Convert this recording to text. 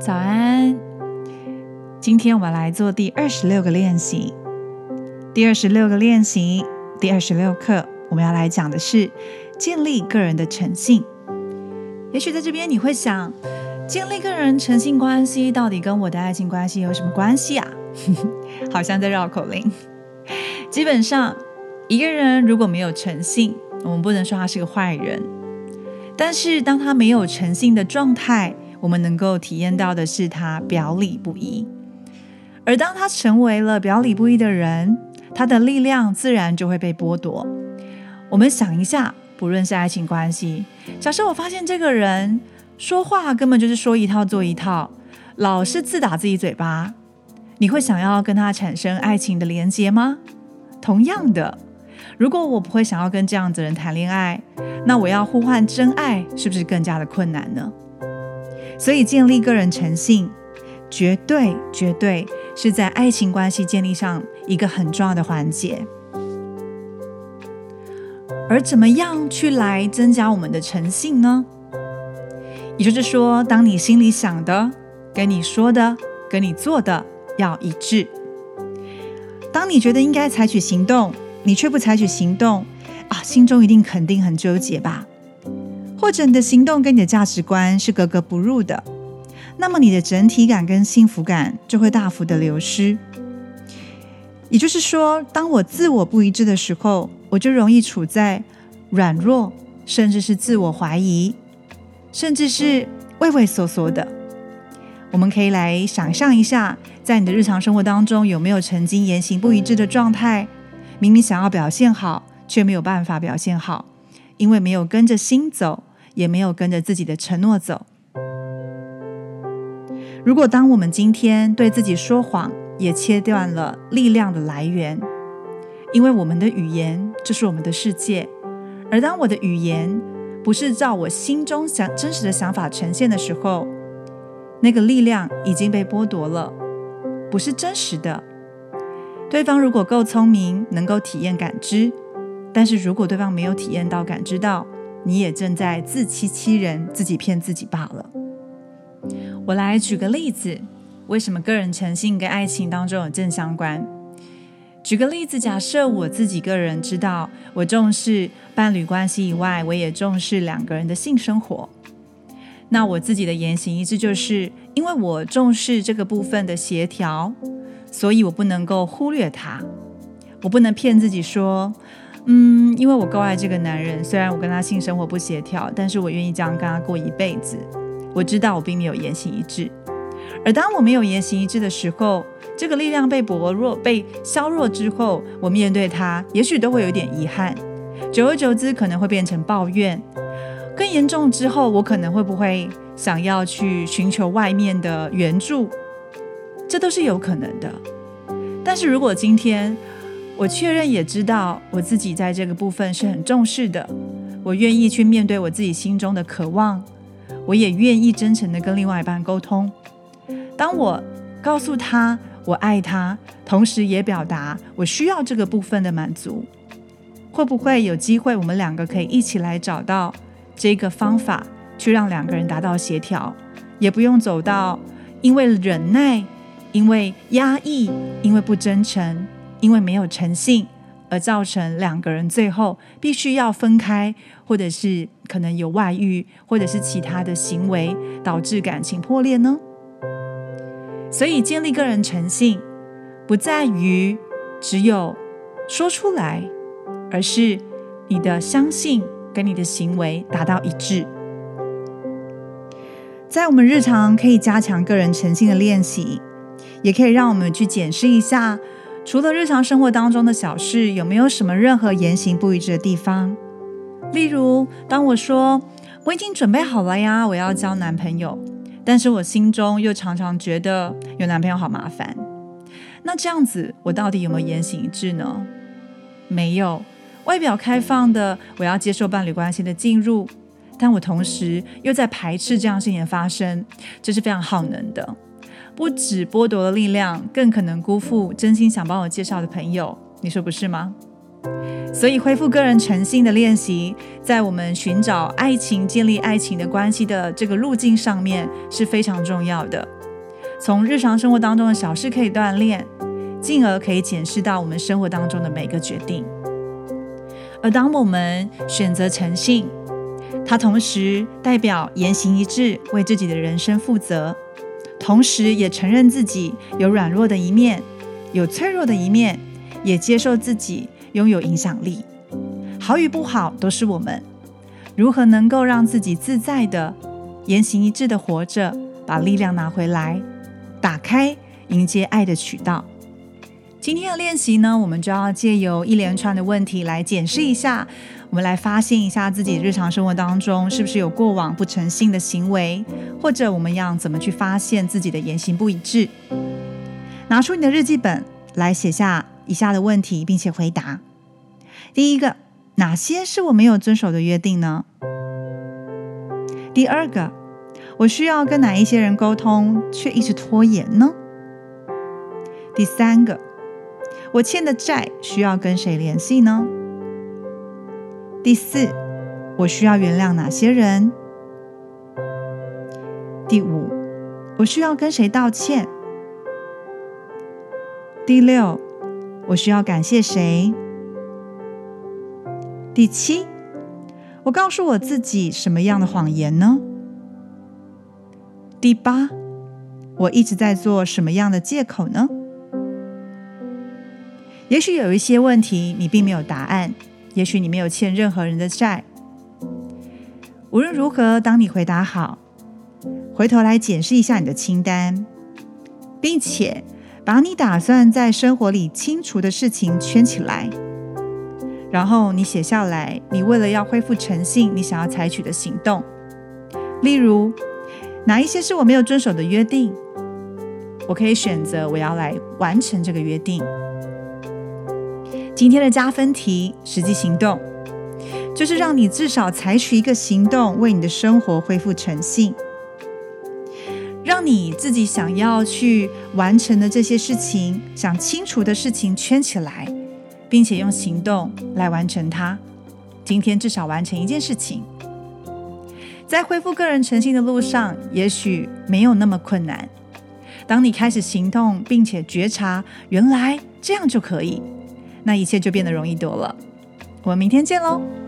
早安，今天我们来做第二十六个练习。第二十六个练习，第二十六课，我们要来讲的是建立个人的诚信。也许在这边你会想，建立个人诚信关系到底跟我的爱情关系有什么关系啊？好像在绕口令。基本上，一个人如果没有诚信，我们不能说他是个坏人。但是当他没有诚信的状态，我们能够体验到的是他表里不一。而当他成为了表里不一的人，他的力量自然就会被剥夺。我们想一下，不论是爱情关系，假设我发现这个人说话根本就是说一套做一套，老是自打自己嘴巴，你会想要跟他产生爱情的连接吗？同样的，如果我不会想要跟这样子人谈恋爱，那我要呼唤真爱，是不是更加的困难呢？所以，建立个人诚信，绝对绝对是在爱情关系建立上一个很重要的环节。而怎么样去来增加我们的诚信呢？也就是说，当你心里想的、跟你说的、跟你做的要一致。当你觉得应该采取行动，你却不采取行动，啊，心中一定肯定很纠结吧？或者你的行动跟你的价值观是格格不入的，那么你的整体感跟幸福感就会大幅的流失。也就是说，当我自我不一致的时候，我就容易处在软弱，甚至是自我怀疑，甚至是畏畏缩缩的。我们可以来想象一下，在你的日常生活当中，有没有曾经言行不一致的状态？明明想要表现好，却没有办法表现好，因为没有跟着心走。也没有跟着自己的承诺走。如果当我们今天对自己说谎，也切断了力量的来源，因为我们的语言就是我们的世界。而当我的语言不是照我心中想真实的想法呈现的时候，那个力量已经被剥夺了，不是真实的。对方如果够聪明，能够体验感知，但是如果对方没有体验到感知到。你也正在自欺欺人，自己骗自己罢了。我来举个例子，为什么个人诚信跟爱情当中有正相关？举个例子，假设我自己个人知道，我重视伴侣关系以外，我也重视两个人的性生活。那我自己的言行一致，就是因为我重视这个部分的协调，所以我不能够忽略它，我不能骗自己说。嗯，因为我够爱这个男人，虽然我跟他性生活不协调，但是我愿意这样跟他过一辈子。我知道我并没有言行一致，而当我没有言行一致的时候，这个力量被薄弱、被削弱之后，我面对他，也许都会有点遗憾。久而久之，可能会变成抱怨。更严重之后，我可能会不会想要去寻求外面的援助？这都是有可能的。但是如果今天，我确认也知道我自己在这个部分是很重视的，我愿意去面对我自己心中的渴望，我也愿意真诚的跟另外一半沟通。当我告诉他我爱他，同时也表达我需要这个部分的满足，会不会有机会我们两个可以一起来找到这个方法，去让两个人达到协调，也不用走到因为忍耐、因为压抑、因为不真诚。因为没有诚信，而造成两个人最后必须要分开，或者是可能有外遇，或者是其他的行为导致感情破裂呢？所以建立个人诚信，不在于只有说出来，而是你的相信跟你的行为达到一致。在我们日常可以加强个人诚信的练习，也可以让我们去检视一下。除了日常生活当中的小事，有没有什么任何言行不一致的地方？例如，当我说我已经准备好了呀，我要交男朋友，但是我心中又常常觉得有男朋友好麻烦。那这样子，我到底有没有言行一致呢？没有，外表开放的，我要接受伴侣关系的进入，但我同时又在排斥这样事情的发生，这是非常耗能的。不止剥夺了力量，更可能辜负真心想帮我介绍的朋友，你说不是吗？所以，恢复个人诚信的练习，在我们寻找爱情、建立爱情的关系的这个路径上面是非常重要的。从日常生活当中的小事可以锻炼，进而可以检视到我们生活当中的每个决定。而当我们选择诚信，它同时代表言行一致，为自己的人生负责，同时也承认自己有软弱的一面，有脆弱的一面，也接受自己。拥有影响力，好与不好都是我们如何能够让自己自在的言行一致的活着，把力量拿回来，打开迎接爱的渠道。今天的练习呢，我们就要借由一连串的问题来检视一下，我们来发现一下自己日常生活当中是不是有过往不诚信的行为，或者我们要怎么去发现自己的言行不一致。拿出你的日记本来写下。以下的问题，并且回答。第一个，哪些是我没有遵守的约定呢？第二个，我需要跟哪一些人沟通，却一直拖延呢？第三个，我欠的债需要跟谁联系呢？第四，我需要原谅哪些人？第五，我需要跟谁道歉？第六。我需要感谢谁？第七，我告诉我自己什么样的谎言呢？第八，我一直在做什么样的借口呢？也许有一些问题你并没有答案，也许你没有欠任何人的债。无论如何，当你回答好，回头来检视一下你的清单，并且。把你打算在生活里清除的事情圈起来，然后你写下来。你为了要恢复诚信，你想要采取的行动，例如哪一些是我没有遵守的约定，我可以选择我要来完成这个约定。今天的加分题，实际行动，就是让你至少采取一个行动，为你的生活恢复诚信。让你自己想要去完成的这些事情、想清楚的事情圈起来，并且用行动来完成它。今天至少完成一件事情，在恢复个人诚信的路上，也许没有那么困难。当你开始行动，并且觉察原来这样就可以，那一切就变得容易多了。我们明天见喽！